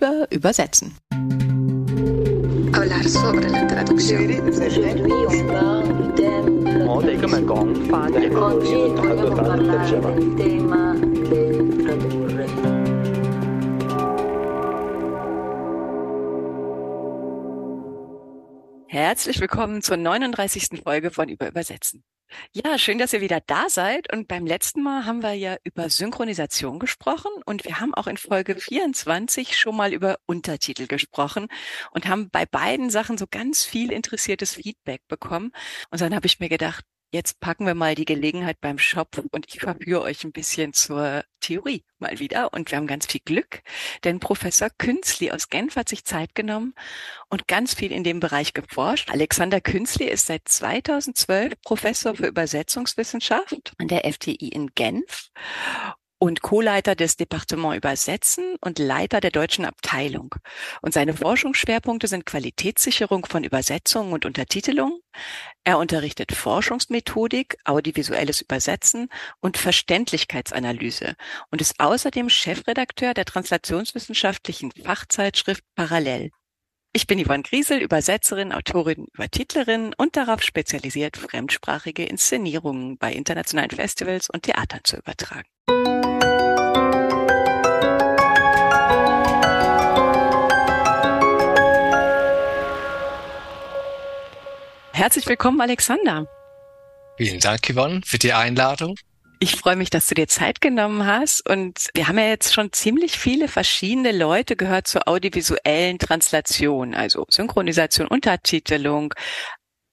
über Übersetzen. Herzlich willkommen zur 39. Folge von Über Übersetzen. Ja, schön, dass ihr wieder da seid. Und beim letzten Mal haben wir ja über Synchronisation gesprochen und wir haben auch in Folge 24 schon mal über Untertitel gesprochen und haben bei beiden Sachen so ganz viel interessiertes Feedback bekommen. Und dann habe ich mir gedacht, Jetzt packen wir mal die Gelegenheit beim Shop und ich verführe euch ein bisschen zur Theorie mal wieder. Und wir haben ganz viel Glück, denn Professor Künzli aus Genf hat sich Zeit genommen und ganz viel in dem Bereich geforscht. Alexander Künzli ist seit 2012 Professor für Übersetzungswissenschaft an der FTI in Genf und Co-Leiter des Departement Übersetzen und Leiter der deutschen Abteilung. Und seine Forschungsschwerpunkte sind Qualitätssicherung von Übersetzungen und Untertitelung. Er unterrichtet Forschungsmethodik, audiovisuelles Übersetzen und Verständlichkeitsanalyse und ist außerdem Chefredakteur der translationswissenschaftlichen Fachzeitschrift Parallel. Ich bin Yvonne Griesel, Übersetzerin, Autorin, Übertitlerin und darauf spezialisiert, fremdsprachige Inszenierungen bei internationalen Festivals und Theatern zu übertragen. Herzlich willkommen, Alexander. Vielen Dank, Yvonne, für die Einladung. Ich freue mich, dass du dir Zeit genommen hast. Und wir haben ja jetzt schon ziemlich viele verschiedene Leute gehört zur audiovisuellen Translation, also Synchronisation, Untertitelung,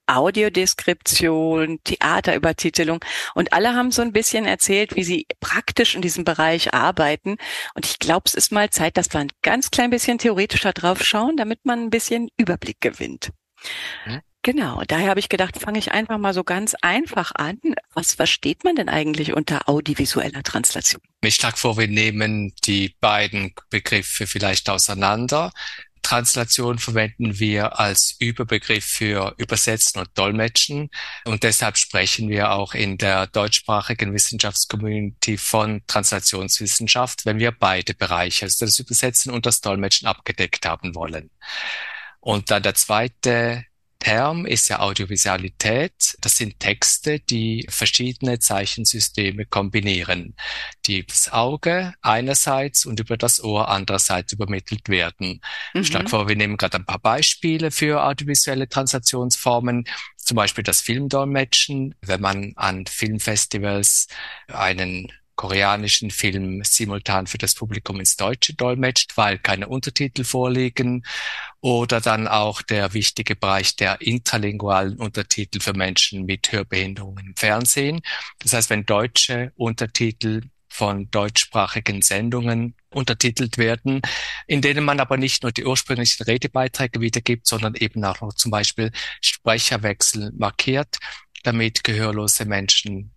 Audiodeskription, Theaterübertitelung und alle haben so ein bisschen erzählt, wie sie praktisch in diesem Bereich arbeiten. Und ich glaube, es ist mal Zeit, dass wir ein ganz klein bisschen theoretischer drauf schauen, damit man ein bisschen Überblick gewinnt. Hm? Genau, daher habe ich gedacht, fange ich einfach mal so ganz einfach an. Was versteht man denn eigentlich unter audiovisueller Translation? Ich schlage vor, wir nehmen die beiden Begriffe vielleicht auseinander. Translation verwenden wir als Überbegriff für Übersetzen und Dolmetschen. Und deshalb sprechen wir auch in der deutschsprachigen Wissenschaftscommunity von Translationswissenschaft, wenn wir beide Bereiche, also das Übersetzen und das Dolmetschen abgedeckt haben wollen. Und dann der zweite Term ist ja Audiovisualität. Das sind Texte, die verschiedene Zeichensysteme kombinieren, die das Auge einerseits und über das Ohr andererseits übermittelt werden. Mhm. Schlag vor, wir nehmen gerade ein paar Beispiele für audiovisuelle Translationsformen zum Beispiel das Filmdolmetschen, wenn man an Filmfestivals einen koreanischen Film simultan für das Publikum ins Deutsche dolmetscht, weil keine Untertitel vorliegen. Oder dann auch der wichtige Bereich der interlingualen Untertitel für Menschen mit Hörbehinderungen im Fernsehen. Das heißt, wenn deutsche Untertitel von deutschsprachigen Sendungen untertitelt werden, in denen man aber nicht nur die ursprünglichen Redebeiträge wiedergibt, sondern eben auch noch zum Beispiel Sprecherwechsel markiert, damit gehörlose Menschen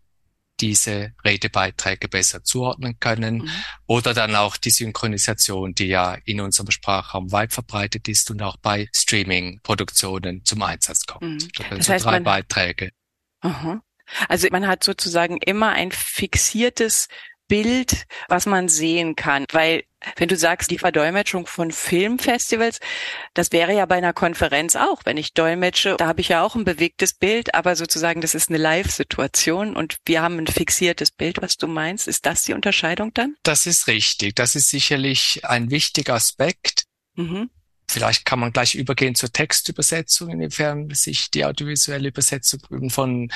diese Redebeiträge besser zuordnen können mhm. oder dann auch die Synchronisation, die ja in unserem Sprachraum weit verbreitet ist und auch bei Streaming-Produktionen zum Einsatz kommt. Mhm. Das, das heißt, drei man, Beiträge. Aha. Also man hat sozusagen immer ein fixiertes Bild, was man sehen kann. Weil, wenn du sagst, die Verdolmetschung von Filmfestivals, das wäre ja bei einer Konferenz auch. Wenn ich dolmetsche, da habe ich ja auch ein bewegtes Bild, aber sozusagen, das ist eine Live-Situation und wir haben ein fixiertes Bild, was du meinst. Ist das die Unterscheidung dann? Das ist richtig. Das ist sicherlich ein wichtiger Aspekt. Mhm. Vielleicht kann man gleich übergehen zur Textübersetzung, inwiefern sich die audiovisuelle Übersetzung von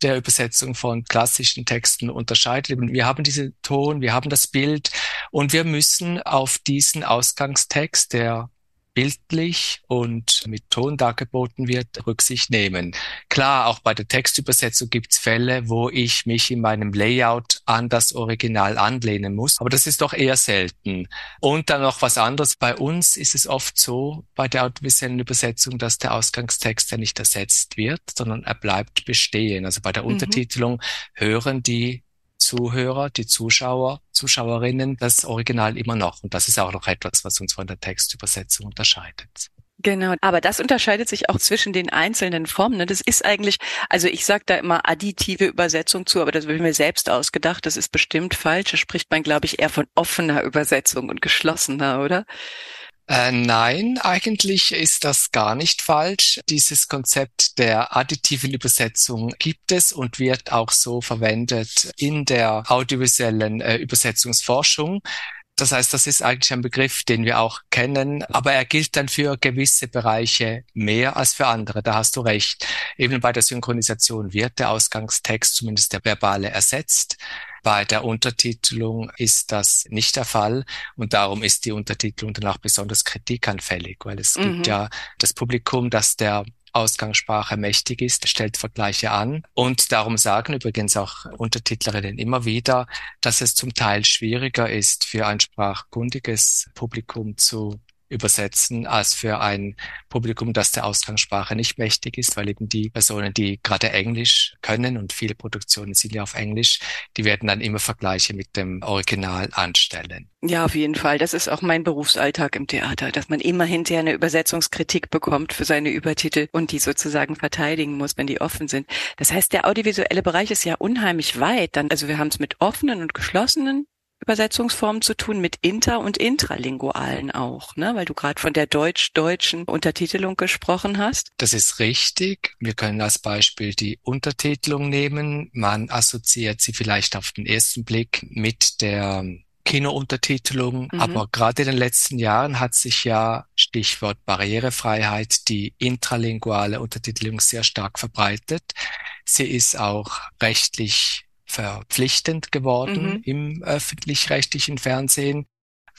der Übersetzung von klassischen Texten unterscheidet. Wir haben diesen Ton, wir haben das Bild und wir müssen auf diesen Ausgangstext, der bildlich und mit Ton dargeboten wird, Rücksicht nehmen. Klar, auch bei der Textübersetzung gibt es Fälle, wo ich mich in meinem Layout an das Original anlehnen muss, aber das ist doch eher selten. Und dann noch was anderes. Bei uns ist es oft so, bei der audiovisuellen Übersetzung, dass der Ausgangstext ja nicht ersetzt wird, sondern er bleibt bestehen. Also bei der mhm. Untertitelung hören die Zuhörer, die Zuschauer, Zuschauerinnen das Original immer noch. Und das ist auch noch etwas, was uns von der Textübersetzung unterscheidet. Genau, aber das unterscheidet sich auch zwischen den einzelnen Formen. Ne? Das ist eigentlich, also ich sage da immer additive Übersetzung zu, aber das habe ich mir selbst ausgedacht. Das ist bestimmt falsch. Da spricht man, glaube ich, eher von offener Übersetzung und geschlossener, oder? Äh, nein, eigentlich ist das gar nicht falsch. Dieses Konzept der additiven Übersetzung gibt es und wird auch so verwendet in der audiovisuellen äh, Übersetzungsforschung. Das heißt, das ist eigentlich ein Begriff, den wir auch kennen, aber er gilt dann für gewisse Bereiche mehr als für andere. Da hast du recht. Eben bei der Synchronisation wird der Ausgangstext, zumindest der verbale, ersetzt. Bei der Untertitelung ist das nicht der Fall und darum ist die Untertitelung dann auch besonders kritikanfällig, weil es mhm. gibt ja das Publikum, das der Ausgangssprache mächtig ist, stellt Vergleiche an. Und darum sagen übrigens auch Untertitlerinnen immer wieder, dass es zum Teil schwieriger ist, für ein sprachkundiges Publikum zu übersetzen als für ein Publikum, das der Ausgangssprache nicht mächtig ist, weil eben die Personen, die gerade Englisch können und viele Produktionen sind ja auf Englisch, die werden dann immer Vergleiche mit dem Original anstellen. Ja, auf jeden Fall. Das ist auch mein Berufsalltag im Theater, dass man immer hinterher eine Übersetzungskritik bekommt für seine Übertitel und die sozusagen verteidigen muss, wenn die offen sind. Das heißt, der audiovisuelle Bereich ist ja unheimlich weit. Dann, also wir haben es mit offenen und geschlossenen Übersetzungsformen zu tun mit inter- und intralingualen auch, ne? weil du gerade von der deutsch-deutschen Untertitelung gesprochen hast. Das ist richtig. Wir können als Beispiel die Untertitelung nehmen. Man assoziiert sie vielleicht auf den ersten Blick mit der Kinountertitelung, mhm. aber gerade in den letzten Jahren hat sich ja Stichwort Barrierefreiheit die intralinguale Untertitelung sehr stark verbreitet. Sie ist auch rechtlich verpflichtend geworden mhm. im öffentlich-rechtlichen Fernsehen,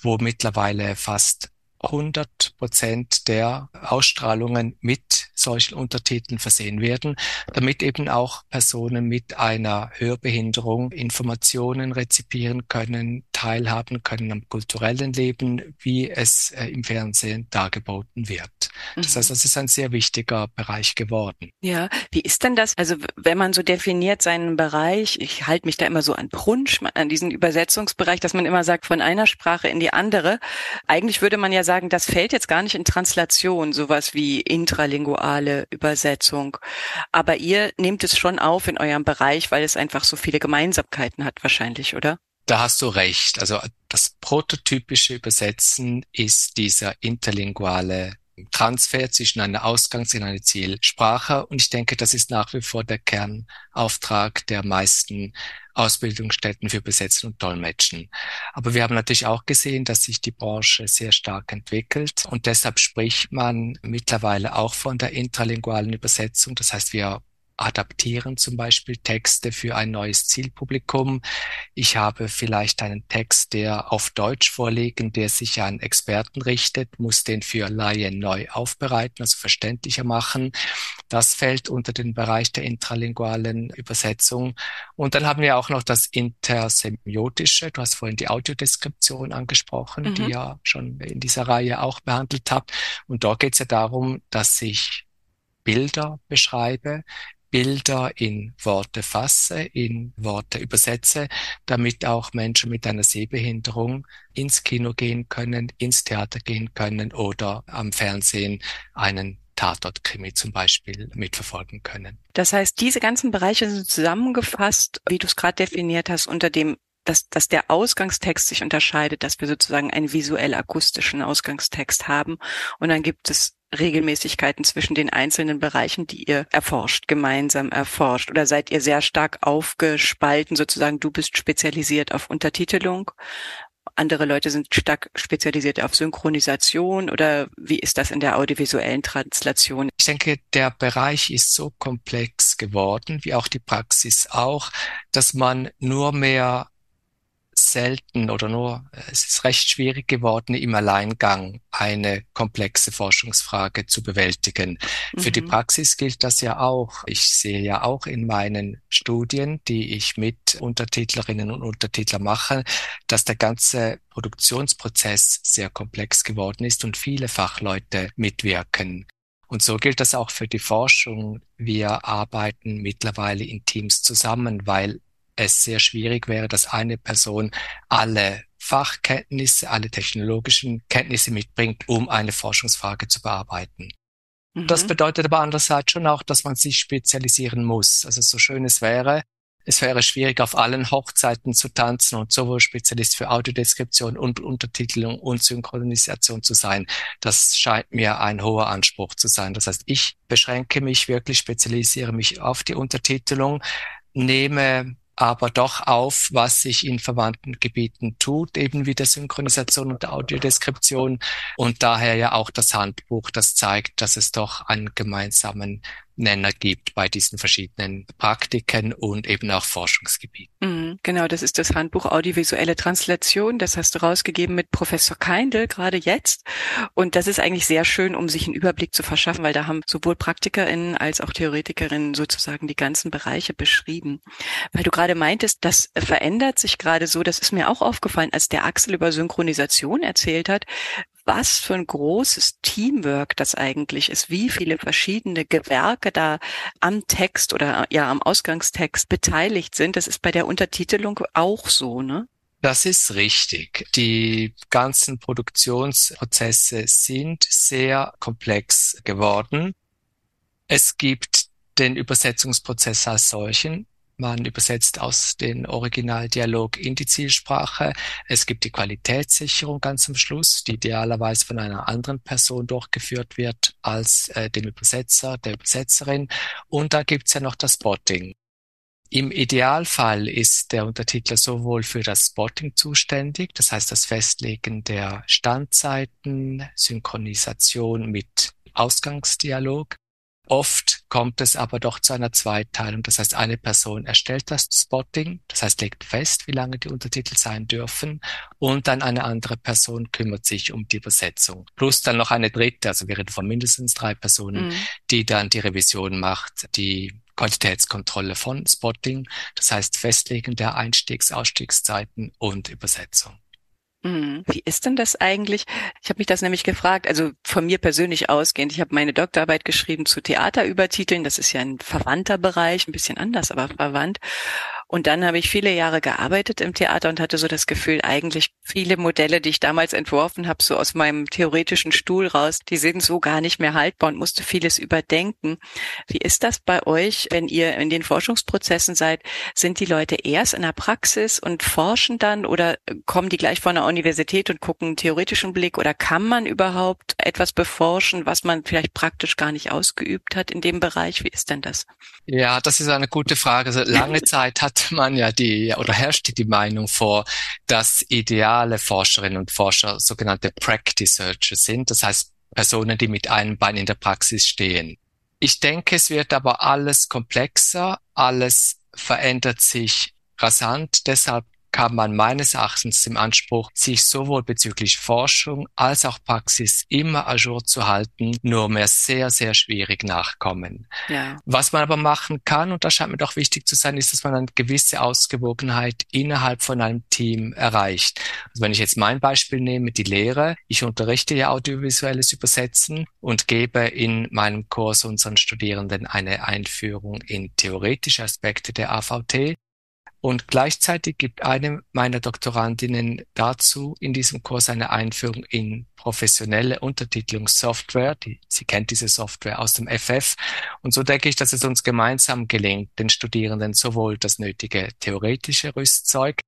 wo mittlerweile fast 100 Prozent der Ausstrahlungen mit solchen Untertiteln versehen werden, damit eben auch Personen mit einer Hörbehinderung Informationen rezipieren können, teilhaben können am kulturellen Leben, wie es äh, im Fernsehen dargeboten wird. Mhm. Das heißt, das ist ein sehr wichtiger Bereich geworden. Ja, wie ist denn das? Also wenn man so definiert seinen Bereich, ich halte mich da immer so an Brunsch, an diesen Übersetzungsbereich, dass man immer sagt, von einer Sprache in die andere. Eigentlich würde man ja sagen, das fällt jetzt gar nicht in Translation, sowas wie intralinguale Übersetzung. Aber ihr nehmt es schon auf in eurem Bereich, weil es einfach so viele Gemeinsamkeiten hat wahrscheinlich, oder? Da hast du recht. Also das prototypische Übersetzen ist dieser interlinguale Transfer zwischen einer Ausgangs- und einer Zielsprache. Und ich denke, das ist nach wie vor der Kernauftrag der meisten Ausbildungsstätten für Besetzen und Dolmetschen. Aber wir haben natürlich auch gesehen, dass sich die Branche sehr stark entwickelt und deshalb spricht man mittlerweile auch von der intralingualen Übersetzung. Das heißt, wir adaptieren zum Beispiel Texte für ein neues Zielpublikum. Ich habe vielleicht einen Text, der auf Deutsch vorliegen, der sich an Experten richtet, muss den für Laien neu aufbereiten, also verständlicher machen. Das fällt unter den Bereich der intralingualen Übersetzung. Und dann haben wir auch noch das Intersemiotische. Du hast vorhin die Audiodeskription angesprochen, mhm. die ja schon in dieser Reihe auch behandelt habt. Und dort geht es ja darum, dass ich Bilder beschreibe, Bilder in Worte fasse, in Worte übersetze, damit auch Menschen mit einer Sehbehinderung ins Kino gehen können, ins Theater gehen können oder am Fernsehen einen Tatortkrimi zum Beispiel mitverfolgen können. Das heißt, diese ganzen Bereiche sind zusammengefasst, wie du es gerade definiert hast, unter dem dass, dass der Ausgangstext sich unterscheidet, dass wir sozusagen einen visuell-akustischen Ausgangstext haben. Und dann gibt es Regelmäßigkeiten zwischen den einzelnen Bereichen, die ihr erforscht, gemeinsam erforscht? Oder seid ihr sehr stark aufgespalten, sozusagen, du bist spezialisiert auf Untertitelung, andere Leute sind stark spezialisiert auf Synchronisation oder wie ist das in der audiovisuellen Translation? Ich denke, der Bereich ist so komplex geworden, wie auch die Praxis auch, dass man nur mehr selten oder nur, es ist recht schwierig geworden, im Alleingang eine komplexe Forschungsfrage zu bewältigen. Mhm. Für die mhm. Praxis gilt das ja auch. Ich sehe ja auch in meinen Studien, die ich mit Untertitlerinnen und Untertitler mache, dass der ganze Produktionsprozess sehr komplex geworden ist und viele Fachleute mitwirken. Und so gilt das auch für die Forschung. Wir arbeiten mittlerweile in Teams zusammen, weil es sehr schwierig wäre, dass eine Person alle Fachkenntnisse, alle technologischen Kenntnisse mitbringt, um eine Forschungsfrage zu bearbeiten. Mhm. Das bedeutet aber andererseits schon auch, dass man sich spezialisieren muss. Also so schön es wäre, es wäre schwierig, auf allen Hochzeiten zu tanzen und sowohl Spezialist für Audiodeskription und Untertitelung und Synchronisation zu sein. Das scheint mir ein hoher Anspruch zu sein. Das heißt, ich beschränke mich wirklich, spezialisiere mich auf die Untertitelung, nehme aber doch auf, was sich in verwandten Gebieten tut, eben wie der Synchronisation und der Audiodeskription. Und daher ja auch das Handbuch, das zeigt, dass es doch einen gemeinsamen Nenner gibt bei diesen verschiedenen Praktiken und eben auch Forschungsgebieten. Mhm, genau, das ist das Handbuch Audiovisuelle Translation. Das hast du rausgegeben mit Professor Keindl gerade jetzt. Und das ist eigentlich sehr schön, um sich einen Überblick zu verschaffen, weil da haben sowohl PraktikerInnen als auch Theoretikerinnen sozusagen die ganzen Bereiche beschrieben. Weil du gerade meintest, das verändert sich gerade so, das ist mir auch aufgefallen, als der Axel über Synchronisation erzählt hat, was für ein großes Teamwork das eigentlich ist, wie viele verschiedene Gewerke da am Text oder ja am Ausgangstext beteiligt sind. Das ist bei der Untertitelung auch so, ne? Das ist richtig. Die ganzen Produktionsprozesse sind sehr komplex geworden. Es gibt den Übersetzungsprozess als solchen. Man übersetzt aus dem Originaldialog in die Zielsprache. Es gibt die Qualitätssicherung ganz am Schluss, die idealerweise von einer anderen Person durchgeführt wird als äh, dem Übersetzer, der Übersetzerin. Und da gibt's ja noch das Spotting. Im Idealfall ist der Untertitler sowohl für das Spotting zuständig, das heißt das Festlegen der Standzeiten, Synchronisation mit Ausgangsdialog, Oft kommt es aber doch zu einer Zweiteilung. Das heißt, eine Person erstellt das Spotting, das heißt, legt fest, wie lange die Untertitel sein dürfen, und dann eine andere Person kümmert sich um die Übersetzung. Plus dann noch eine dritte, also wir reden von mindestens drei Personen, mhm. die dann die Revision macht, die Qualitätskontrolle von Spotting, das heißt Festlegen der Einstiegs-, Ausstiegszeiten und Übersetzung. Mhm. Wie ist denn das eigentlich? Ich habe mich das nämlich gefragt, also von mir persönlich ausgehend. Ich habe meine Doktorarbeit geschrieben zu Theaterübertiteln. Das ist ja ein verwandter Bereich, ein bisschen anders, aber verwandt. Und dann habe ich viele Jahre gearbeitet im Theater und hatte so das Gefühl, eigentlich viele Modelle, die ich damals entworfen habe, so aus meinem theoretischen Stuhl raus, die sind so gar nicht mehr haltbar und musste vieles überdenken. Wie ist das bei euch, wenn ihr in den Forschungsprozessen seid? Sind die Leute erst in der Praxis und forschen dann oder kommen die gleich von der Universität und gucken einen theoretischen Blick oder kann man überhaupt etwas beforschen, was man vielleicht praktisch gar nicht ausgeübt hat in dem Bereich? Wie ist denn das? Ja, das ist eine gute Frage. Also lange Zeit hat man ja die oder herrscht die Meinung vor, dass ideale Forscherinnen und Forscher sogenannte Practice Searcher sind, das heißt Personen, die mit einem Bein in der Praxis stehen. Ich denke, es wird aber alles komplexer, alles verändert sich rasant. Deshalb kann man meines Erachtens im Anspruch, sich sowohl bezüglich Forschung als auch Praxis immer ajour zu halten, nur mehr sehr, sehr schwierig nachkommen. Ja. Was man aber machen kann, und das scheint mir doch wichtig zu sein, ist, dass man eine gewisse Ausgewogenheit innerhalb von einem Team erreicht. Also wenn ich jetzt mein Beispiel nehme, die Lehre, ich unterrichte ja audiovisuelles Übersetzen und gebe in meinem Kurs unseren Studierenden eine Einführung in theoretische Aspekte der AVT. Und gleichzeitig gibt eine meiner Doktorandinnen dazu in diesem Kurs eine Einführung in professionelle Untertitelungssoftware. Die, sie kennt diese Software aus dem FF. Und so denke ich, dass es uns gemeinsam gelingt, den Studierenden sowohl das nötige theoretische Rüstzeug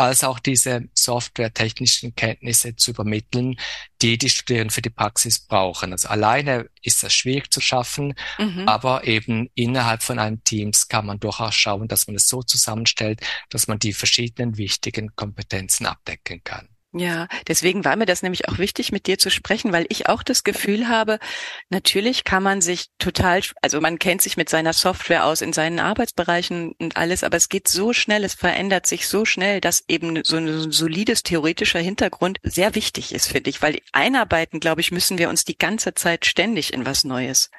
als auch diese softwaretechnischen Kenntnisse zu übermitteln, die die Studierenden für die Praxis brauchen. Also alleine ist das schwierig zu schaffen, mhm. aber eben innerhalb von einem Teams kann man durchaus schauen, dass man es so zusammenstellt, dass man die verschiedenen wichtigen Kompetenzen abdecken kann. Ja, deswegen war mir das nämlich auch wichtig, mit dir zu sprechen, weil ich auch das Gefühl habe, natürlich kann man sich total, also man kennt sich mit seiner Software aus in seinen Arbeitsbereichen und alles, aber es geht so schnell, es verändert sich so schnell, dass eben so ein solides theoretischer Hintergrund sehr wichtig ist für dich, weil einarbeiten, glaube ich, müssen wir uns die ganze Zeit ständig in was Neues.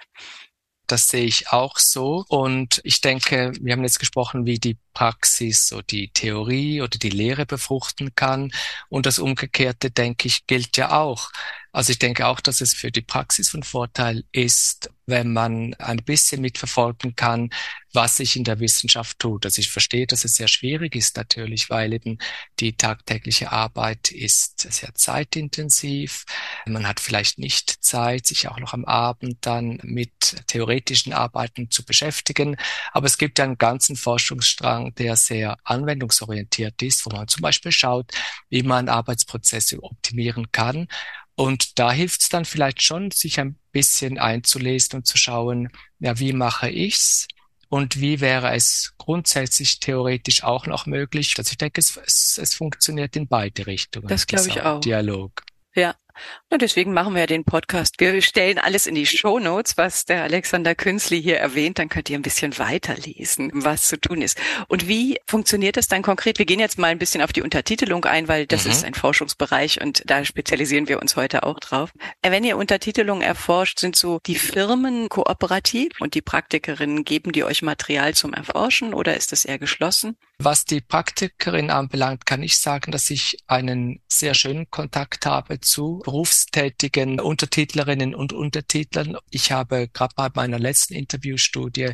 Das sehe ich auch so. Und ich denke, wir haben jetzt gesprochen, wie die Praxis so die Theorie oder die Lehre befruchten kann. Und das Umgekehrte, denke ich, gilt ja auch. Also ich denke auch, dass es für die Praxis von Vorteil ist, wenn man ein bisschen mitverfolgen kann, was sich in der Wissenschaft tut. Also ich verstehe, dass es sehr schwierig ist natürlich, weil eben die tagtägliche Arbeit ist sehr zeitintensiv. Man hat vielleicht nicht Zeit, sich auch noch am Abend dann mit theoretischen Arbeiten zu beschäftigen. Aber es gibt einen ganzen Forschungsstrang, der sehr anwendungsorientiert ist, wo man zum Beispiel schaut, wie man Arbeitsprozesse optimieren kann. Und da hilft es dann vielleicht schon, sich ein bisschen einzulesen und zu schauen, ja, wie mache ich's? Und wie wäre es grundsätzlich theoretisch auch noch möglich? Also ich denke, es, es, es funktioniert in beide Richtungen. Das glaube ich auch. Dialog. Ja, und deswegen machen wir ja den Podcast. Wir stellen alles in die Show Notes, was der Alexander Künzli hier erwähnt. Dann könnt ihr ein bisschen weiterlesen, was zu tun ist. Und wie funktioniert das dann konkret? Wir gehen jetzt mal ein bisschen auf die Untertitelung ein, weil das mhm. ist ein Forschungsbereich und da spezialisieren wir uns heute auch drauf. Äh, wenn ihr Untertitelung erforscht, sind so die Firmen kooperativ und die Praktikerinnen geben die euch Material zum Erforschen oder ist das eher geschlossen? Was die Praktikerin anbelangt, kann ich sagen, dass ich einen sehr schönen Kontakt habe zu berufstätigen Untertitlerinnen und Untertitlern. Ich habe gerade bei meiner letzten Interviewstudie,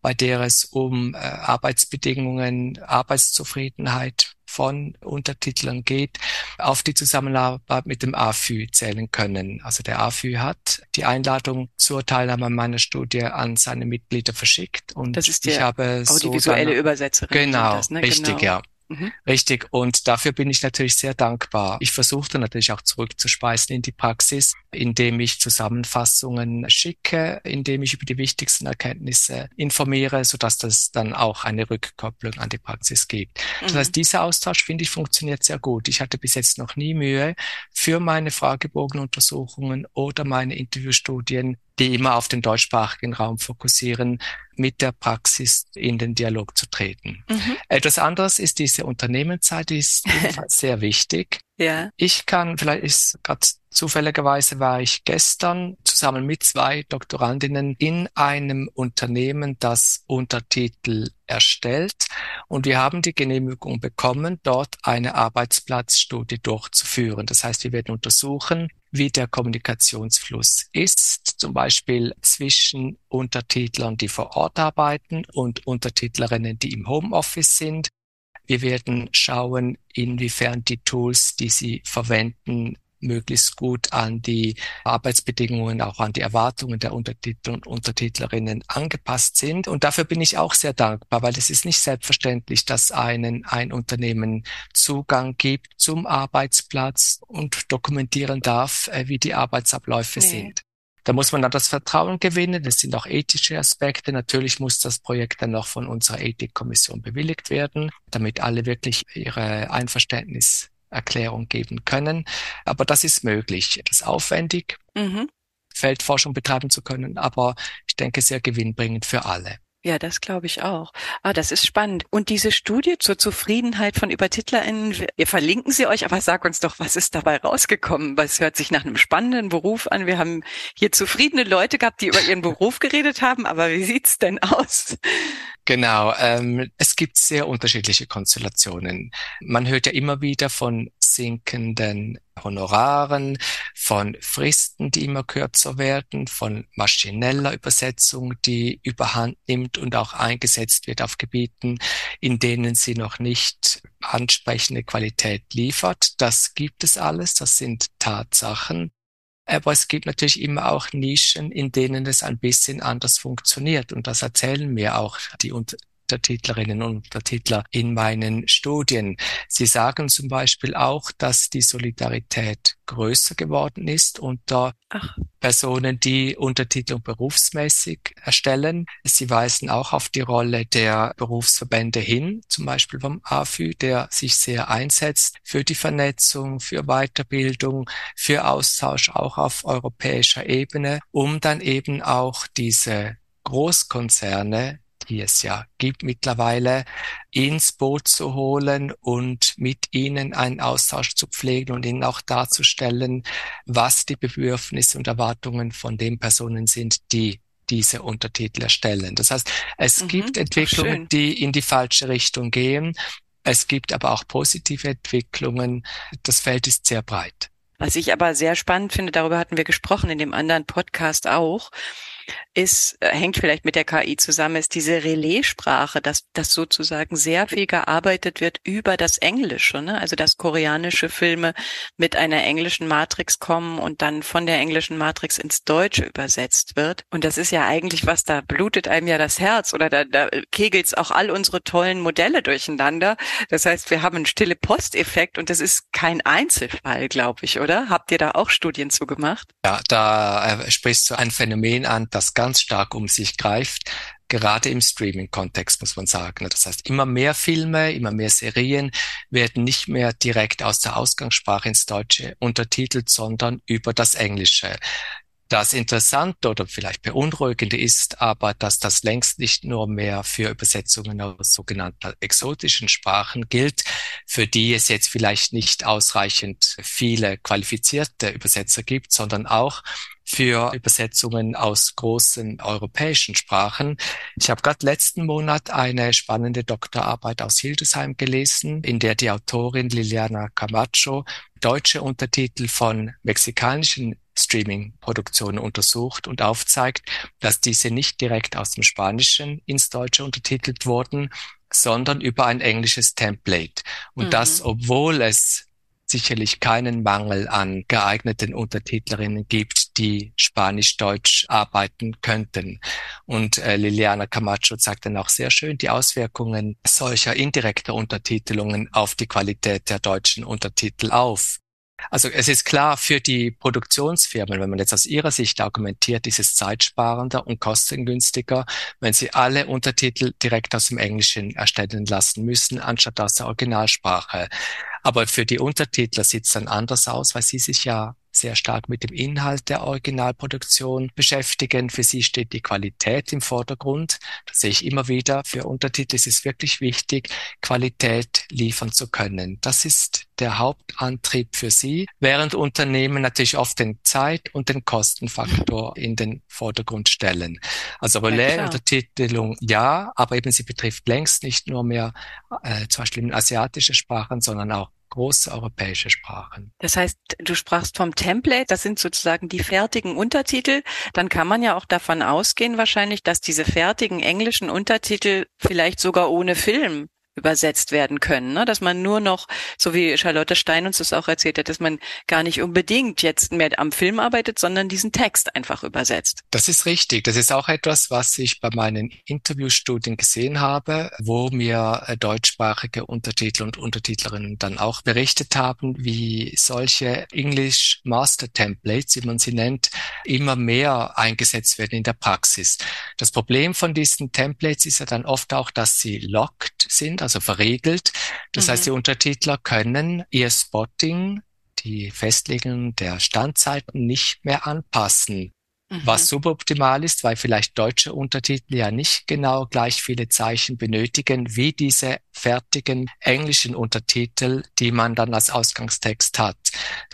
bei der es um äh, Arbeitsbedingungen, Arbeitszufriedenheit von Untertitlern geht, auf die Zusammenarbeit mit dem AFÜ zählen können. Also der AFÜ hat die Einladung zur Teilnahme an meiner Studie an seine Mitglieder verschickt und das ist die ich habe audiovisuelle so Übersetzerin. Genau, das, ne? richtig, genau. ja. Mhm. Richtig. Und dafür bin ich natürlich sehr dankbar. Ich versuchte natürlich auch zurückzuspeisen in die Praxis, indem ich Zusammenfassungen schicke, indem ich über die wichtigsten Erkenntnisse informiere, sodass das dann auch eine Rückkopplung an die Praxis gibt. Mhm. Das heißt, dieser Austausch, finde ich, funktioniert sehr gut. Ich hatte bis jetzt noch nie Mühe, für meine Fragebogenuntersuchungen oder meine Interviewstudien die immer auf den deutschsprachigen Raum fokussieren, mit der Praxis in den Dialog zu treten. Mhm. Etwas anderes ist diese Unternehmenszeit, die ist sehr wichtig. Ja. Ich kann, vielleicht ist gerade zufälligerweise war ich gestern zusammen mit zwei Doktorandinnen in einem Unternehmen, das Untertitel erstellt. Und wir haben die Genehmigung bekommen, dort eine Arbeitsplatzstudie durchzuführen. Das heißt, wir werden untersuchen, wie der Kommunikationsfluss ist, zum Beispiel zwischen Untertitlern, die vor Ort arbeiten und Untertitlerinnen, die im Homeoffice sind. Wir werden schauen, inwiefern die Tools, die sie verwenden, möglichst gut an die Arbeitsbedingungen, auch an die Erwartungen der Untertitler und Untertitlerinnen angepasst sind. Und dafür bin ich auch sehr dankbar, weil es ist nicht selbstverständlich, dass einen ein Unternehmen Zugang gibt zum Arbeitsplatz und dokumentieren darf, äh, wie die Arbeitsabläufe nee. sind. Da muss man dann das Vertrauen gewinnen. Das sind auch ethische Aspekte. Natürlich muss das Projekt dann noch von unserer Ethikkommission bewilligt werden, damit alle wirklich ihre Einverständnis Erklärung geben können. Aber das ist möglich. Das ist aufwendig, mhm. Feldforschung betreiben zu können, aber ich denke sehr gewinnbringend für alle. Ja, das glaube ich auch. Ah, das ist spannend. Und diese Studie zur Zufriedenheit von ÜbertitlerInnen, wir verlinken sie euch, aber sag uns doch, was ist dabei rausgekommen? Es hört sich nach einem spannenden Beruf an. Wir haben hier zufriedene Leute gehabt, die über ihren Beruf geredet haben, aber wie sieht's denn aus? Genau, ähm, es gibt sehr unterschiedliche Konstellationen. Man hört ja immer wieder von sinkenden Honoraren, von Fristen, die immer kürzer werden, von maschineller Übersetzung, die überhand nimmt und auch eingesetzt wird auf Gebieten, in denen sie noch nicht ansprechende Qualität liefert. Das gibt es alles, das sind Tatsachen. Aber es gibt natürlich immer auch Nischen, in denen es ein bisschen anders funktioniert. Und das erzählen mir auch die Untertitlerinnen und Untertitler in meinen Studien. Sie sagen zum Beispiel auch, dass die Solidarität größer geworden ist unter Ach. Personen, die Untertitlung berufsmäßig erstellen. Sie weisen auch auf die Rolle der Berufsverbände hin, zum Beispiel vom AFÜ, der sich sehr einsetzt für die Vernetzung, für Weiterbildung, für Austausch auch auf europäischer Ebene, um dann eben auch diese Großkonzerne die es ja gibt mittlerweile, ins Boot zu holen und mit ihnen einen Austausch zu pflegen und ihnen auch darzustellen, was die Bedürfnisse und Erwartungen von den Personen sind, die diese Untertitel erstellen. Das heißt, es mhm, gibt Entwicklungen, die in die falsche Richtung gehen. Es gibt aber auch positive Entwicklungen. Das Feld ist sehr breit. Was ich aber sehr spannend finde, darüber hatten wir gesprochen in dem anderen Podcast auch, ist, äh, hängt vielleicht mit der KI zusammen, ist diese Relaissprache, dass, dass sozusagen sehr viel gearbeitet wird über das Englische, ne? also dass koreanische Filme mit einer englischen Matrix kommen und dann von der englischen Matrix ins Deutsche übersetzt wird. Und das ist ja eigentlich was, da blutet einem ja das Herz oder da, da kegelt's auch all unsere tollen Modelle durcheinander. Das heißt, wir haben einen stille Posteffekt und das ist kein Einzelfall, glaube ich, oder? Habt ihr da auch Studien zu gemacht? Ja, da äh, sprichst du ein Phänomen an, das ganz stark um sich greift, gerade im Streaming-Kontext, muss man sagen. Das heißt, immer mehr Filme, immer mehr Serien werden nicht mehr direkt aus der Ausgangssprache ins Deutsche untertitelt, sondern über das Englische. Das Interessante oder vielleicht Beunruhigende ist aber, dass das längst nicht nur mehr für Übersetzungen aus sogenannten exotischen Sprachen gilt, für die es jetzt vielleicht nicht ausreichend viele qualifizierte Übersetzer gibt, sondern auch für Übersetzungen aus großen europäischen Sprachen. Ich habe gerade letzten Monat eine spannende Doktorarbeit aus Hildesheim gelesen, in der die Autorin Liliana Camacho deutsche Untertitel von mexikanischen Streaming-Produktionen untersucht und aufzeigt, dass diese nicht direkt aus dem Spanischen ins Deutsche untertitelt wurden, sondern über ein englisches Template. Und mhm. das, obwohl es sicherlich keinen Mangel an geeigneten Untertitlerinnen gibt, die Spanisch-Deutsch arbeiten könnten. Und äh, Liliana Camacho zeigt dann auch sehr schön die Auswirkungen solcher indirekter Untertitelungen auf die Qualität der deutschen Untertitel auf. Also es ist klar, für die Produktionsfirmen, wenn man jetzt aus ihrer Sicht argumentiert, ist es zeitsparender und kostengünstiger, wenn sie alle Untertitel direkt aus dem Englischen erstellen lassen müssen, anstatt aus der Originalsprache. Aber für die Untertitler sieht es dann anders aus, weil sie sich ja sehr stark mit dem Inhalt der Originalproduktion beschäftigen. Für sie steht die Qualität im Vordergrund. Das sehe ich immer wieder. Für Untertitel ist es wirklich wichtig, Qualität liefern zu können. Das ist der Hauptantrieb für sie, während Unternehmen natürlich oft den Zeit- und den Kostenfaktor in den Vordergrund stellen. Also Relais-Untertitelung ja, aber eben sie betrifft längst nicht nur mehr äh, zum Beispiel asiatische Sprachen, sondern auch große europäische Sprachen. Das heißt, du sprachst vom Template, das sind sozusagen die fertigen Untertitel. Dann kann man ja auch davon ausgehen wahrscheinlich, dass diese fertigen englischen Untertitel vielleicht sogar ohne Film übersetzt werden können, ne? dass man nur noch, so wie Charlotte Stein uns das auch erzählt hat, dass man gar nicht unbedingt jetzt mehr am Film arbeitet, sondern diesen Text einfach übersetzt. Das ist richtig. Das ist auch etwas, was ich bei meinen Interviewstudien gesehen habe, wo mir äh, deutschsprachige Untertitel und Untertitlerinnen dann auch berichtet haben, wie solche English Master Templates, wie man sie nennt, immer mehr eingesetzt werden in der Praxis. Das Problem von diesen Templates ist ja dann oft auch, dass sie locked sind, also verriegelt. Das mhm. heißt, die Untertitler können ihr Spotting, die Festlegung der Standzeiten nicht mehr anpassen. Mhm. Was suboptimal ist, weil vielleicht deutsche Untertitel ja nicht genau gleich viele Zeichen benötigen wie diese fertigen englischen Untertitel, die man dann als Ausgangstext hat.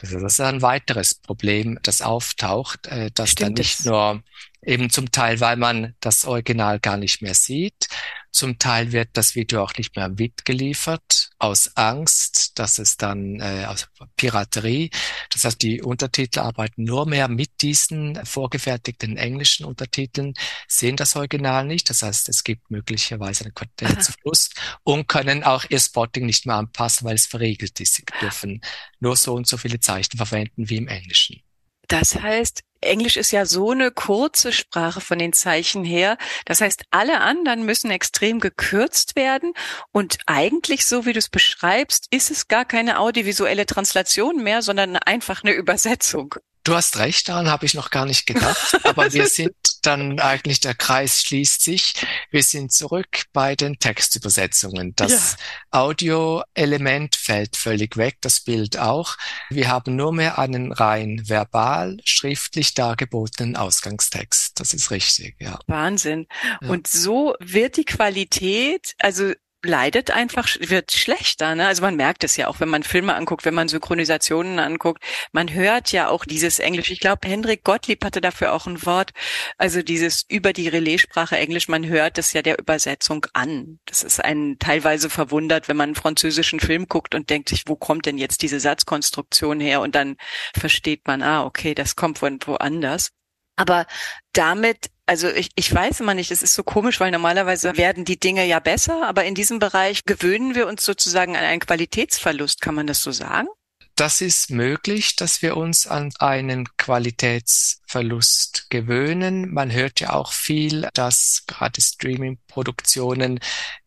Das ist ein weiteres Problem, das auftaucht, äh, dass Stimmt dann nicht nur eben zum Teil, weil man das Original gar nicht mehr sieht, zum Teil wird das Video auch nicht mehr mitgeliefert, aus Angst, dass es dann äh, aus Piraterie. Das heißt, die Untertitel arbeiten nur mehr mit diesen vorgefertigten englischen Untertiteln, sehen das Original nicht. Das heißt, es gibt möglicherweise einen Qualitätsverlust und können auch ihr Spotting nicht mehr anpassen, weil es verriegelt ist. Sie dürfen nur so und so viele Zeichen verwenden wie im Englischen. Das heißt, Englisch ist ja so eine kurze Sprache von den Zeichen her. Das heißt, alle anderen müssen extrem gekürzt werden. Und eigentlich, so wie du es beschreibst, ist es gar keine audiovisuelle Translation mehr, sondern einfach eine Übersetzung. Du hast recht, daran habe ich noch gar nicht gedacht. Aber wir sind dann eigentlich, der Kreis schließt sich. Wir sind zurück bei den Textübersetzungen. Das ja. Audio-Element fällt völlig weg, das Bild auch. Wir haben nur mehr einen rein verbal, schriftlich dargebotenen Ausgangstext. Das ist richtig, ja. Wahnsinn. Ja. Und so wird die Qualität, also leidet einfach, wird schlechter. Ne? Also man merkt es ja auch, wenn man Filme anguckt, wenn man Synchronisationen anguckt. Man hört ja auch dieses Englisch. Ich glaube, Hendrik Gottlieb hatte dafür auch ein Wort. Also dieses über die Relaissprache Englisch, man hört es ja der Übersetzung an. Das ist einen teilweise verwundert, wenn man einen französischen Film guckt und denkt sich, wo kommt denn jetzt diese Satzkonstruktion her? Und dann versteht man, ah, okay, das kommt von woanders. Aber damit Also ich, ich weiß immer nicht, es ist so komisch, weil normalerweise werden die Dinge ja besser, aber in diesem Bereich gewöhnen wir uns sozusagen an einen Qualitätsverlust, kann man das so sagen? Das ist möglich, dass wir uns an einen Qualitätsverlust gewöhnen. Man hört ja auch viel, dass gerade Streaming-Produktionen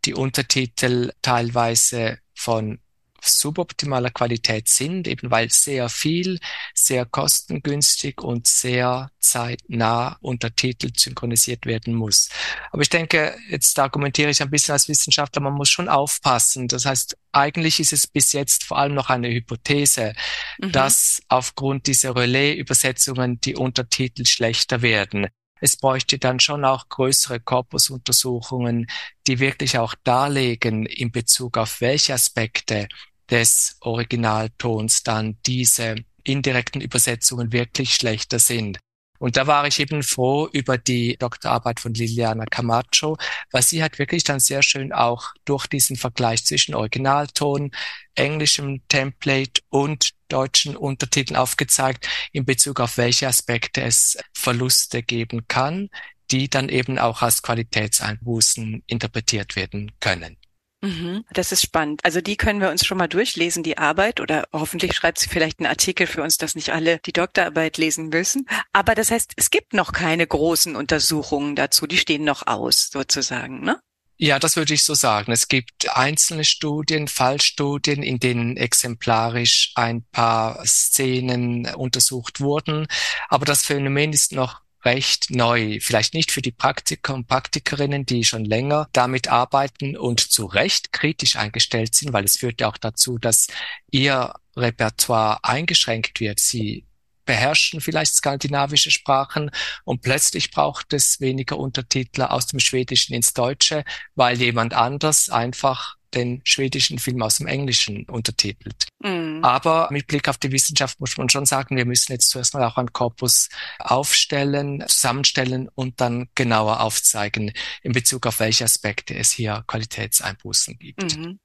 die Untertitel teilweise von suboptimaler Qualität sind, eben weil sehr viel, sehr kostengünstig und sehr zeitnah untertitelt synchronisiert werden muss. Aber ich denke, jetzt argumentiere ich ein bisschen als Wissenschaftler, man muss schon aufpassen. Das heißt, eigentlich ist es bis jetzt vor allem noch eine Hypothese, mhm. dass aufgrund dieser Relais-Übersetzungen die Untertitel schlechter werden. Es bräuchte dann schon auch größere Korpusuntersuchungen, die wirklich auch darlegen in Bezug auf welche Aspekte des Originaltons dann diese indirekten Übersetzungen wirklich schlechter sind. Und da war ich eben froh über die Doktorarbeit von Liliana Camacho, weil sie hat wirklich dann sehr schön auch durch diesen Vergleich zwischen Originalton, englischem Template und deutschen Untertiteln aufgezeigt, in Bezug auf welche Aspekte es Verluste geben kann, die dann eben auch als Qualitätseinbußen interpretiert werden können. Mhm, das ist spannend. Also die können wir uns schon mal durchlesen, die Arbeit, oder hoffentlich schreibt sie vielleicht einen Artikel für uns, dass nicht alle die Doktorarbeit lesen müssen. Aber das heißt, es gibt noch keine großen Untersuchungen dazu, die stehen noch aus, sozusagen, ne? Ja, das würde ich so sagen. Es gibt einzelne Studien, Fallstudien, in denen exemplarisch ein paar Szenen untersucht wurden. Aber das Phänomen ist noch recht neu. Vielleicht nicht für die Praktiker und Praktikerinnen, die schon länger damit arbeiten und zu Recht kritisch eingestellt sind, weil es führt ja auch dazu, dass ihr Repertoire eingeschränkt wird. Sie beherrschen vielleicht skandinavische Sprachen und plötzlich braucht es weniger Untertitler aus dem Schwedischen ins Deutsche, weil jemand anders einfach den schwedischen Film aus dem Englischen untertitelt. Mhm. Aber mit Blick auf die Wissenschaft muss man schon sagen, wir müssen jetzt zuerst mal auch einen Korpus aufstellen, zusammenstellen und dann genauer aufzeigen, in Bezug auf welche Aspekte es hier Qualitätseinbußen gibt. Mhm.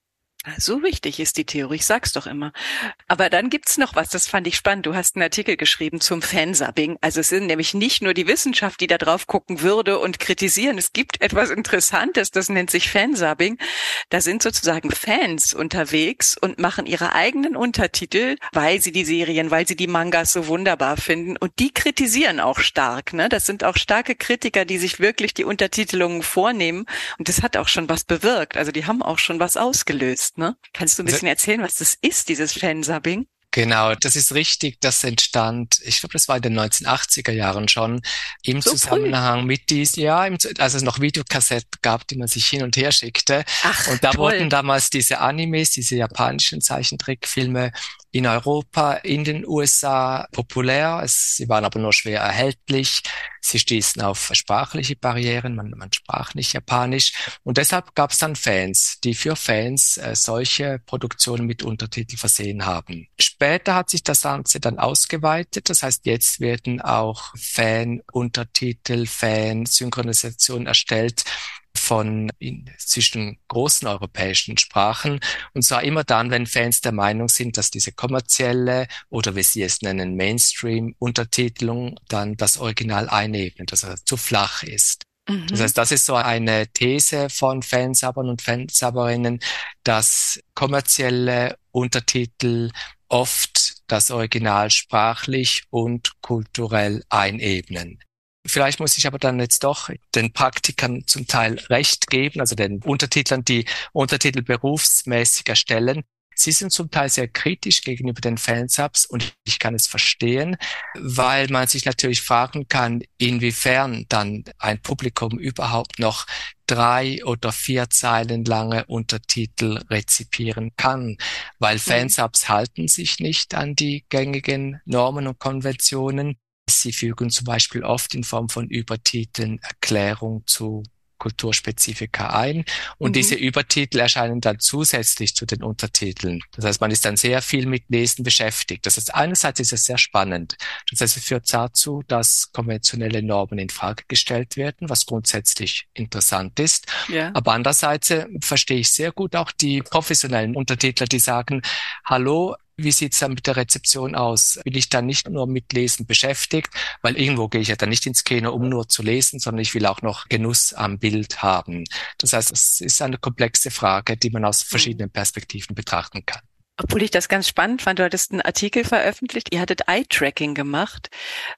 So wichtig ist die Theorie, ich sag's doch immer. Aber dann gibt's noch was, das fand ich spannend. Du hast einen Artikel geschrieben zum Fansubbing. Also es sind nämlich nicht nur die Wissenschaft, die da drauf gucken würde und kritisieren. Es gibt etwas Interessantes, das nennt sich Fansubbing. Da sind sozusagen Fans unterwegs und machen ihre eigenen Untertitel, weil sie die Serien, weil sie die Mangas so wunderbar finden. Und die kritisieren auch stark. Ne? Das sind auch starke Kritiker, die sich wirklich die Untertitelungen vornehmen. Und das hat auch schon was bewirkt. Also die haben auch schon was ausgelöst ne? Kannst du ein bisschen erzählen, was das ist, dieses Fansubbing? Genau, das ist richtig. Das entstand, ich glaube, das war in den 1980er Jahren schon, im so Zusammenhang früh. mit dies, ja, als es noch Videokassetten gab, die man sich hin und her schickte. Ach, und da toll. wurden damals diese Animes, diese japanischen Zeichentrickfilme in Europa, in den USA populär. Es, sie waren aber nur schwer erhältlich. Sie stießen auf sprachliche Barrieren. Man, man sprach nicht Japanisch. Und deshalb gab es dann Fans, die für Fans äh, solche Produktionen mit Untertitel versehen haben. Später hat sich das Ganze dann ausgeweitet. Das heißt, jetzt werden auch Fan-Untertitel, Fan-Synchronisation erstellt von zwischen großen europäischen Sprachen. Und zwar immer dann, wenn Fans der Meinung sind, dass diese kommerzielle oder wie sie es nennen, Mainstream-Untertitelung dann das Original einebnet, dass er zu flach ist. Mhm. Das heißt, das ist so eine These von Fansabbern und Fansabberinnen, dass kommerzielle Untertitel oft das Original sprachlich und kulturell einebnen. Vielleicht muss ich aber dann jetzt doch den Praktikern zum Teil recht geben, also den Untertitlern, die Untertitel berufsmäßig erstellen. Sie sind zum Teil sehr kritisch gegenüber den Fansubs und ich kann es verstehen, weil man sich natürlich fragen kann, inwiefern dann ein Publikum überhaupt noch drei oder vier Zeilen lange Untertitel rezipieren kann, weil mhm. Fansubs halten sich nicht an die gängigen Normen und Konventionen. Sie fügen zum Beispiel oft in Form von Übertiteln Erklärung zu Kulturspezifika ein und mhm. diese Übertitel erscheinen dann zusätzlich zu den Untertiteln. Das heißt, man ist dann sehr viel mit Lesen beschäftigt. Das heißt, einerseits ist es sehr spannend. Das heißt, es führt dazu, dass konventionelle Normen in Frage gestellt werden, was grundsätzlich interessant ist. Ja. Aber andererseits äh, verstehe ich sehr gut auch die professionellen Untertitler, die sagen, hallo, wie sieht's dann mit der Rezeption aus? Bin ich dann nicht nur mit Lesen beschäftigt, weil irgendwo gehe ich ja dann nicht ins Kino, um nur zu lesen, sondern ich will auch noch Genuss am Bild haben. Das heißt, es ist eine komplexe Frage, die man aus mhm. verschiedenen Perspektiven betrachten kann. Obwohl ich das ganz spannend fand, du hattest einen Artikel veröffentlicht, ihr hattet Eye-Tracking gemacht,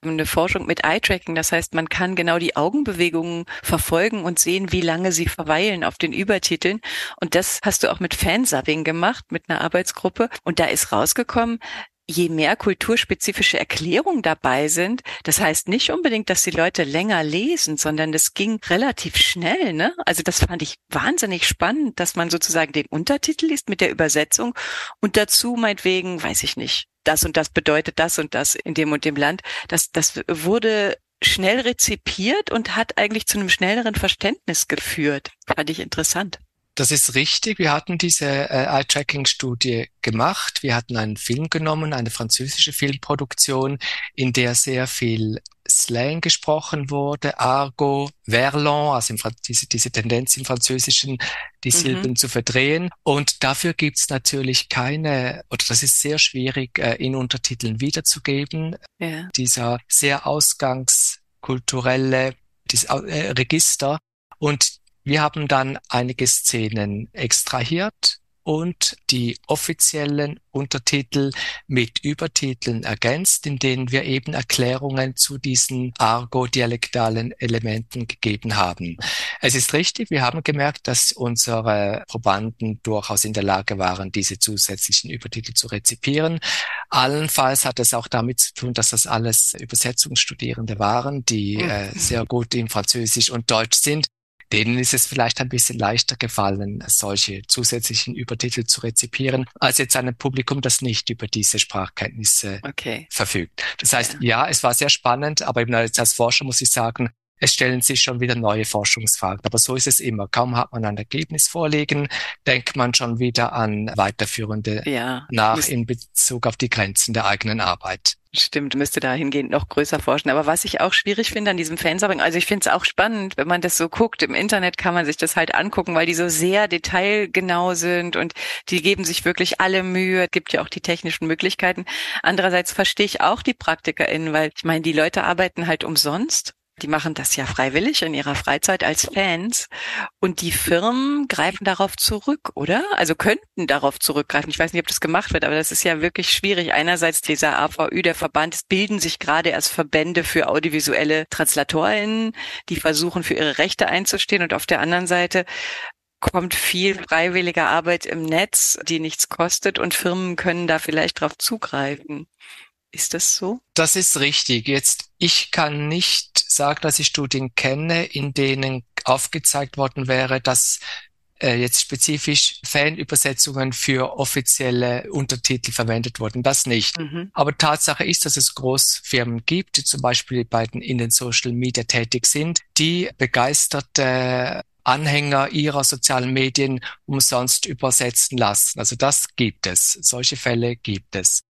eine Forschung mit Eye-Tracking, das heißt, man kann genau die Augenbewegungen verfolgen und sehen, wie lange sie verweilen auf den Übertiteln. Und das hast du auch mit Fansubbing gemacht, mit einer Arbeitsgruppe. Und da ist rausgekommen, je mehr kulturspezifische Erklärungen dabei sind, das heißt nicht unbedingt, dass die Leute länger lesen, sondern das ging relativ schnell. Ne? Also das fand ich wahnsinnig spannend, dass man sozusagen den Untertitel liest mit der Übersetzung und dazu meinetwegen, weiß ich nicht, das und das bedeutet das und das in dem und dem Land. Das, das wurde schnell rezipiert und hat eigentlich zu einem schnelleren Verständnis geführt. Fand ich interessant. Das ist richtig. Wir hatten diese äh, Eye-Tracking-Studie gemacht. Wir hatten einen Film genommen, eine französische Filmproduktion, in der sehr viel Slang gesprochen wurde, Argo, Verlan, also diese, diese Tendenz im Französischen, die mhm. Silben zu verdrehen. Und dafür gibt's natürlich keine, oder das ist sehr schwierig äh, in Untertiteln wiederzugeben. Ja. Dieser sehr ausgangskulturelle dieses, äh, Register. Und wir haben dann einige Szenen extrahiert und die offiziellen Untertitel mit Übertiteln ergänzt, in denen wir eben Erklärungen zu diesen argo-dialektalen Elementen gegeben haben. Es ist richtig, wir haben gemerkt, dass unsere Probanden durchaus in der Lage waren, diese zusätzlichen Übertitel zu rezipieren. Allenfalls hat es auch damit zu tun, dass das alles Übersetzungsstudierende waren, die mhm. äh, sehr gut in Französisch und Deutsch sind denen ist es vielleicht ein bisschen leichter gefallen, solche zusätzlichen Übertitel zu rezipieren, als jetzt einem Publikum, das nicht über diese Sprachkenntnisse okay. verfügt. Das heißt, ja. ja, es war sehr spannend, aber eben als Forscher muss ich sagen, es stellen sich schon wieder neue Forschungsfragen. Aber so ist es immer. Kaum hat man ein Ergebnis vorliegen, denkt man schon wieder an weiterführende ja, nach in Bezug auf die Grenzen der eigenen Arbeit. Stimmt, müsste dahingehend noch größer forschen. Aber was ich auch schwierig finde an diesem Fansubbing, also ich finde es auch spannend, wenn man das so guckt. Im Internet kann man sich das halt angucken, weil die so sehr detailgenau sind und die geben sich wirklich alle Mühe. Es gibt ja auch die technischen Möglichkeiten. Andererseits verstehe ich auch die PraktikerInnen, weil ich meine, die Leute arbeiten halt umsonst die machen das ja freiwillig in ihrer Freizeit als Fans. Und die Firmen greifen darauf zurück, oder? Also könnten darauf zurückgreifen. Ich weiß nicht, ob das gemacht wird, aber das ist ja wirklich schwierig. Einerseits dieser AVÜ, der Verband, bilden sich gerade als Verbände für audiovisuelle TranslatorInnen, die versuchen, für ihre Rechte einzustehen. Und auf der anderen Seite kommt viel freiwillige Arbeit im Netz, die nichts kostet und Firmen können da vielleicht drauf zugreifen. Ist das so? Das ist richtig. Jetzt, ich kann nicht sagen, dass ich Studien kenne, in denen aufgezeigt worden wäre, dass äh, jetzt spezifisch Fanübersetzungen für offizielle Untertitel verwendet wurden. Das nicht. Mhm. Aber Tatsache ist, dass es Großfirmen gibt, die zum Beispiel bei den in den Social Media tätig sind, die begeisterte Anhänger ihrer sozialen Medien umsonst übersetzen lassen. Also das gibt es. Solche Fälle gibt es.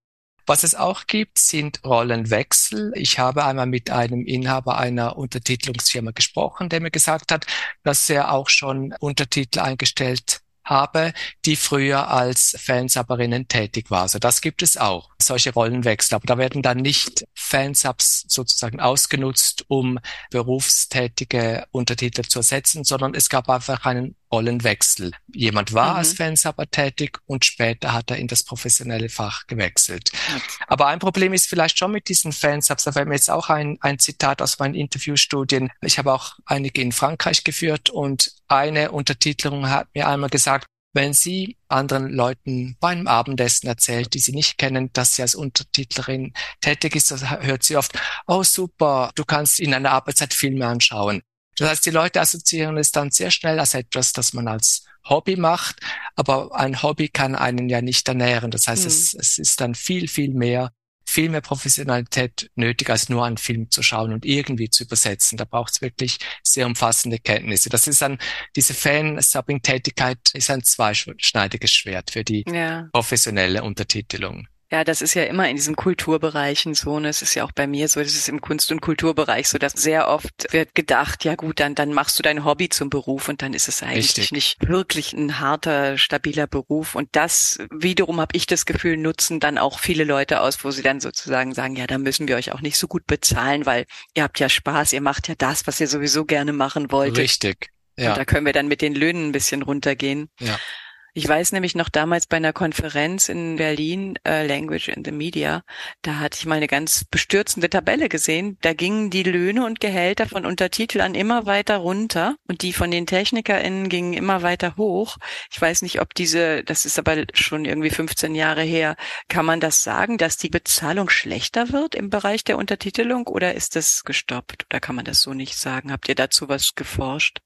Was es auch gibt, sind Rollenwechsel. Ich habe einmal mit einem Inhaber einer Untertitelungsfirma gesprochen, der mir gesagt hat, dass er auch schon Untertitel eingestellt habe, die früher als Fansaberinnen tätig war. Also das gibt es auch, solche Rollenwechsel. Aber da werden dann nicht Fansubs sozusagen ausgenutzt, um berufstätige Untertitel zu ersetzen, sondern es gab einfach einen Rollenwechsel. Jemand war mhm. als Fansubber tätig und später hat er in das professionelle Fach gewechselt. Okay. Aber ein Problem ist vielleicht schon mit diesen Fansubs, da fällt mir jetzt auch ein, ein Zitat aus meinen Interviewstudien. Ich habe auch einige in Frankreich geführt und eine Untertitelung hat mir einmal gesagt, wenn Sie anderen Leuten beim Abendessen erzählt, die Sie nicht kennen, dass sie als Untertitlerin tätig ist, dann hört sie oft, oh super, du kannst in einer Arbeitszeit Filme anschauen. Das heißt, die Leute assoziieren es dann sehr schnell als etwas, das man als Hobby macht, aber ein Hobby kann einen ja nicht ernähren. Das heißt, hm. es, es ist dann viel, viel mehr viel mehr Professionalität nötig, als nur einen Film zu schauen und irgendwie zu übersetzen. Da braucht es wirklich sehr umfassende Kenntnisse. Das ist ein, diese Fan-Subbing-Tätigkeit ist ein zweischneidiges Schwert für die ja. professionelle Untertitelung. Ja, das ist ja immer in diesen Kulturbereichen so. Und es ist ja auch bei mir so, das ist im Kunst- und Kulturbereich so, dass sehr oft wird gedacht, ja gut, dann, dann machst du dein Hobby zum Beruf und dann ist es eigentlich Richtig. nicht wirklich ein harter, stabiler Beruf. Und das wiederum habe ich das Gefühl, nutzen dann auch viele Leute aus, wo sie dann sozusagen sagen, ja, da müssen wir euch auch nicht so gut bezahlen, weil ihr habt ja Spaß, ihr macht ja das, was ihr sowieso gerne machen wollt. Richtig. Ja. Und da können wir dann mit den Löhnen ein bisschen runtergehen. Ja. Ich weiß nämlich noch damals bei einer Konferenz in Berlin, äh, Language in the Media, da hatte ich mal eine ganz bestürzende Tabelle gesehen. Da gingen die Löhne und Gehälter von Untertiteln immer weiter runter und die von den TechnikerInnen gingen immer weiter hoch. Ich weiß nicht, ob diese, das ist aber schon irgendwie 15 Jahre her, kann man das sagen, dass die Bezahlung schlechter wird im Bereich der Untertitelung oder ist das gestoppt? Oder kann man das so nicht sagen? Habt ihr dazu was geforscht?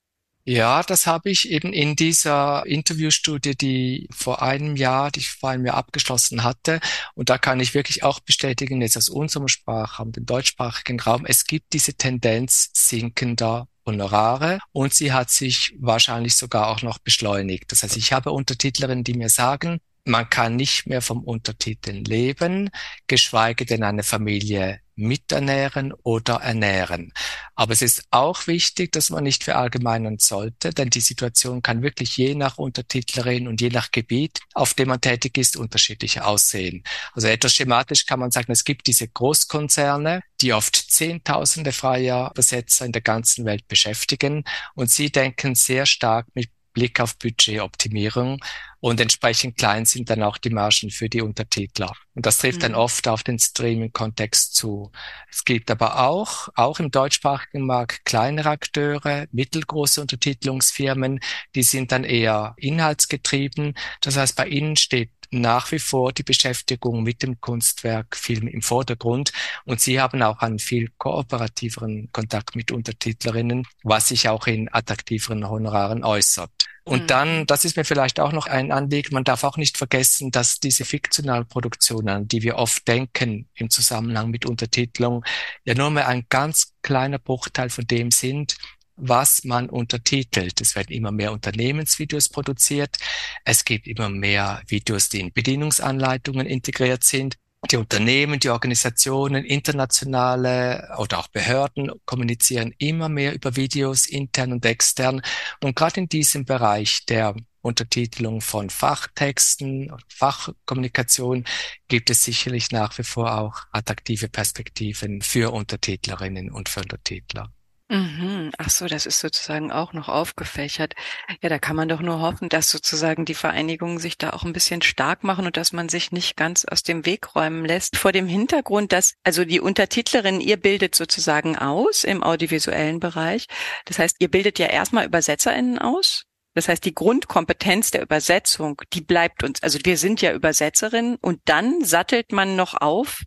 Ja, das habe ich eben in dieser Interviewstudie, die vor einem Jahr, die ich vor einem Jahr abgeschlossen hatte. Und da kann ich wirklich auch bestätigen, jetzt aus unserem Sprachraum, dem deutschsprachigen Raum, es gibt diese Tendenz sinkender Honorare und sie hat sich wahrscheinlich sogar auch noch beschleunigt. Das heißt, ich habe Untertitlerinnen, die mir sagen, man kann nicht mehr vom Untertiteln leben, geschweige denn eine Familie miternähren oder ernähren. Aber es ist auch wichtig, dass man nicht verallgemeinern sollte, denn die Situation kann wirklich je nach Untertitlerin und je nach Gebiet, auf dem man tätig ist, unterschiedlich aussehen. Also etwas schematisch kann man sagen, es gibt diese Großkonzerne, die oft Zehntausende freier Übersetzer in der ganzen Welt beschäftigen und sie denken sehr stark mit Blick auf Budgetoptimierung und entsprechend klein sind dann auch die Margen für die Untertitler. Und das trifft mhm. dann oft auf den Streaming-Kontext zu. Es gibt aber auch, auch im deutschsprachigen Markt kleinere Akteure, mittelgroße Untertitelungsfirmen, die sind dann eher inhaltsgetrieben. Das heißt, bei ihnen steht nach wie vor die Beschäftigung mit dem Kunstwerk Film im Vordergrund und sie haben auch einen viel kooperativeren Kontakt mit Untertitlerinnen, was sich auch in attraktiveren Honoraren äußert. Und mhm. dann, das ist mir vielleicht auch noch ein Anliegen, man darf auch nicht vergessen, dass diese fiktionalen Produktionen, die wir oft denken im Zusammenhang mit Untertitelung, ja nur mehr ein ganz kleiner Bruchteil von dem sind, was man untertitelt. Es werden immer mehr Unternehmensvideos produziert. Es gibt immer mehr Videos, die in Bedienungsanleitungen integriert sind. Die Unternehmen, die Organisationen, internationale oder auch Behörden kommunizieren immer mehr über Videos, intern und extern. Und gerade in diesem Bereich der Untertitelung von Fachtexten, Fachkommunikation gibt es sicherlich nach wie vor auch attraktive Perspektiven für Untertitlerinnen und für Untertitler. Mhm. Ach so, das ist sozusagen auch noch aufgefächert. Ja, da kann man doch nur hoffen, dass sozusagen die Vereinigungen sich da auch ein bisschen stark machen und dass man sich nicht ganz aus dem Weg räumen lässt. Vor dem Hintergrund, dass also die Untertitlerin, ihr bildet sozusagen aus im audiovisuellen Bereich. Das heißt, ihr bildet ja erstmal ÜbersetzerInnen aus. Das heißt, die Grundkompetenz der Übersetzung, die bleibt uns. Also wir sind ja Übersetzerinnen und dann sattelt man noch auf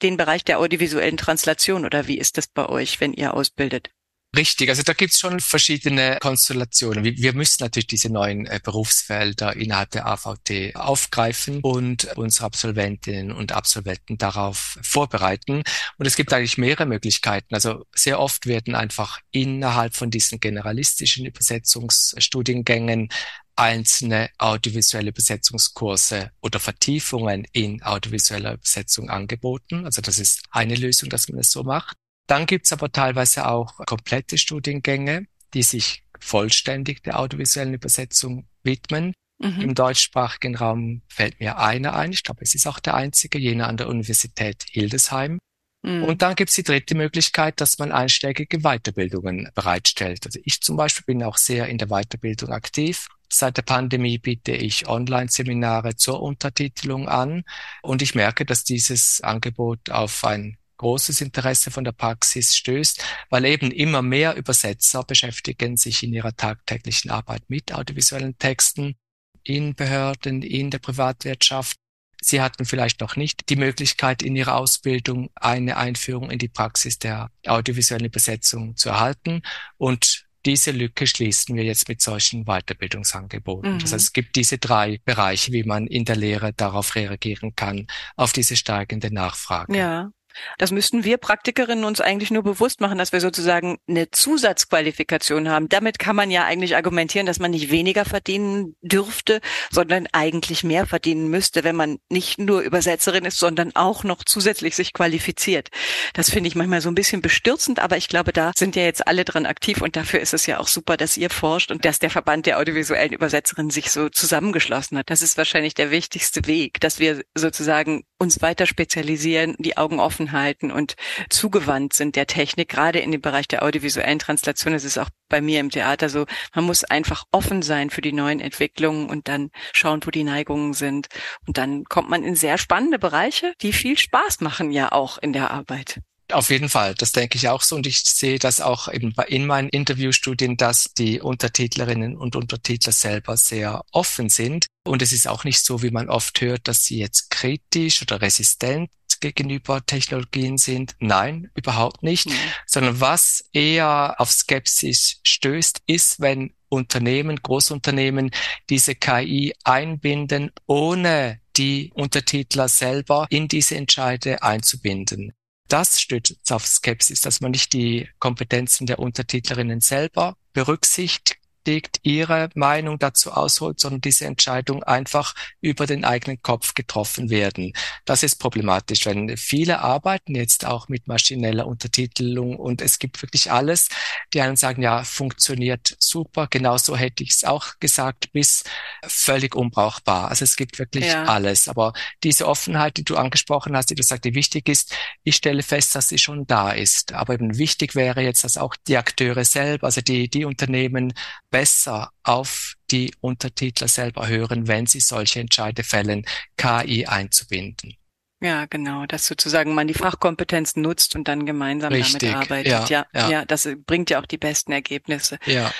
den Bereich der audiovisuellen Translation oder wie ist das bei euch, wenn ihr ausbildet? Richtig, also da gibt's schon verschiedene Konstellationen. Wir müssen natürlich diese neuen äh, Berufsfelder innerhalb der AVT aufgreifen und unsere Absolventinnen und Absolventen darauf vorbereiten. Und es gibt eigentlich mehrere Möglichkeiten. Also sehr oft werden einfach innerhalb von diesen generalistischen Übersetzungsstudiengängen einzelne audiovisuelle Übersetzungskurse oder Vertiefungen in audiovisueller Übersetzung angeboten. Also das ist eine Lösung, dass man es so macht. Dann gibt's aber teilweise auch komplette Studiengänge, die sich vollständig der audiovisuellen Übersetzung widmen. Mhm. Im deutschsprachigen Raum fällt mir einer ein. Ich glaube, es ist auch der einzige, jener an der Universität Hildesheim. Mhm. Und dann gibt's die dritte Möglichkeit, dass man einschlägige Weiterbildungen bereitstellt. Also ich zum Beispiel bin auch sehr in der Weiterbildung aktiv. Seit der Pandemie biete ich Online-Seminare zur Untertitelung an und ich merke, dass dieses Angebot auf ein großes Interesse von der Praxis stößt, weil eben immer mehr Übersetzer beschäftigen sich in ihrer tagtäglichen Arbeit mit audiovisuellen Texten in Behörden, in der Privatwirtschaft. Sie hatten vielleicht noch nicht die Möglichkeit, in ihrer Ausbildung eine Einführung in die Praxis der audiovisuellen Übersetzung zu erhalten. Und diese Lücke schließen wir jetzt mit solchen Weiterbildungsangeboten. Mhm. Das heißt, es gibt diese drei Bereiche, wie man in der Lehre darauf reagieren kann, auf diese steigende Nachfrage. Ja. Das müssten wir Praktikerinnen uns eigentlich nur bewusst machen, dass wir sozusagen eine Zusatzqualifikation haben. Damit kann man ja eigentlich argumentieren, dass man nicht weniger verdienen dürfte, sondern eigentlich mehr verdienen müsste, wenn man nicht nur Übersetzerin ist, sondern auch noch zusätzlich sich qualifiziert. Das finde ich manchmal so ein bisschen bestürzend, aber ich glaube, da sind ja jetzt alle dran aktiv und dafür ist es ja auch super, dass ihr forscht und dass der Verband der audiovisuellen Übersetzerinnen sich so zusammengeschlossen hat. Das ist wahrscheinlich der wichtigste Weg, dass wir sozusagen uns weiter spezialisieren, die Augen offen halten und zugewandt sind der Technik, gerade in dem Bereich der audiovisuellen Translation. Das ist auch bei mir im Theater so. Man muss einfach offen sein für die neuen Entwicklungen und dann schauen, wo die Neigungen sind. Und dann kommt man in sehr spannende Bereiche, die viel Spaß machen ja auch in der Arbeit. Auf jeden Fall, das denke ich auch so. Und ich sehe das auch eben in meinen Interviewstudien, dass die Untertitlerinnen und Untertitler selber sehr offen sind. Und es ist auch nicht so, wie man oft hört, dass sie jetzt kritisch oder resistent gegenüber Technologien sind. Nein, überhaupt nicht. Mhm. Sondern was eher auf Skepsis stößt, ist, wenn Unternehmen, Großunternehmen diese KI einbinden, ohne die Untertitler selber in diese Entscheide einzubinden das stützt auf Skepsis, dass man nicht die Kompetenzen der Untertitlerinnen selber berücksichtigt berechtigt ihre Meinung dazu ausholt, sondern diese Entscheidung einfach über den eigenen Kopf getroffen werden. Das ist problematisch, wenn viele arbeiten jetzt auch mit maschineller Untertitelung und es gibt wirklich alles. Die einen sagen, ja, funktioniert super, genauso hätte ich es auch gesagt, bis völlig unbrauchbar. Also es gibt wirklich ja. alles. Aber diese Offenheit, die du angesprochen hast, die du sagst, die wichtig ist, ich stelle fest, dass sie schon da ist. Aber eben wichtig wäre jetzt, dass auch die Akteure selber, also die, die Unternehmen besser auf die Untertitler selber hören, wenn sie solche Entscheide fällen, KI einzubinden. Ja, genau, dass sozusagen man die Fachkompetenz nutzt und dann gemeinsam Richtig, damit arbeitet. Ja, ja, ja, ja, das bringt ja auch die besten Ergebnisse. Ja.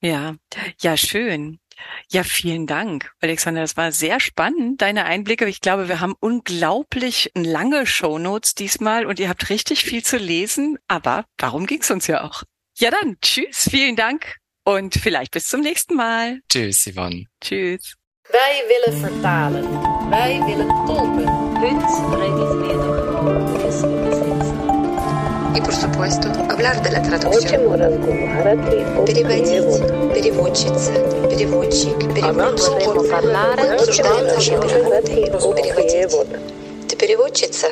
Ja, ja, schön. Ja, vielen Dank, Alexander. Das war sehr spannend, deine Einblicke. Ich glaube, wir haben unglaublich lange Shownotes diesmal und ihr habt richtig viel zu lesen, aber darum ging's uns ja auch. Ja dann, tschüss, vielen Dank und vielleicht bis zum nächsten Mal. Tschüss, Yvonne. Tschüss. Wij willen vertalen. Wij willen tolken. И, por supuesto, hablar de la traducción. Переводить, переводчица, переводчик, переводчик. Обсуждаем наши переводы. Переводить. Ты переводчица?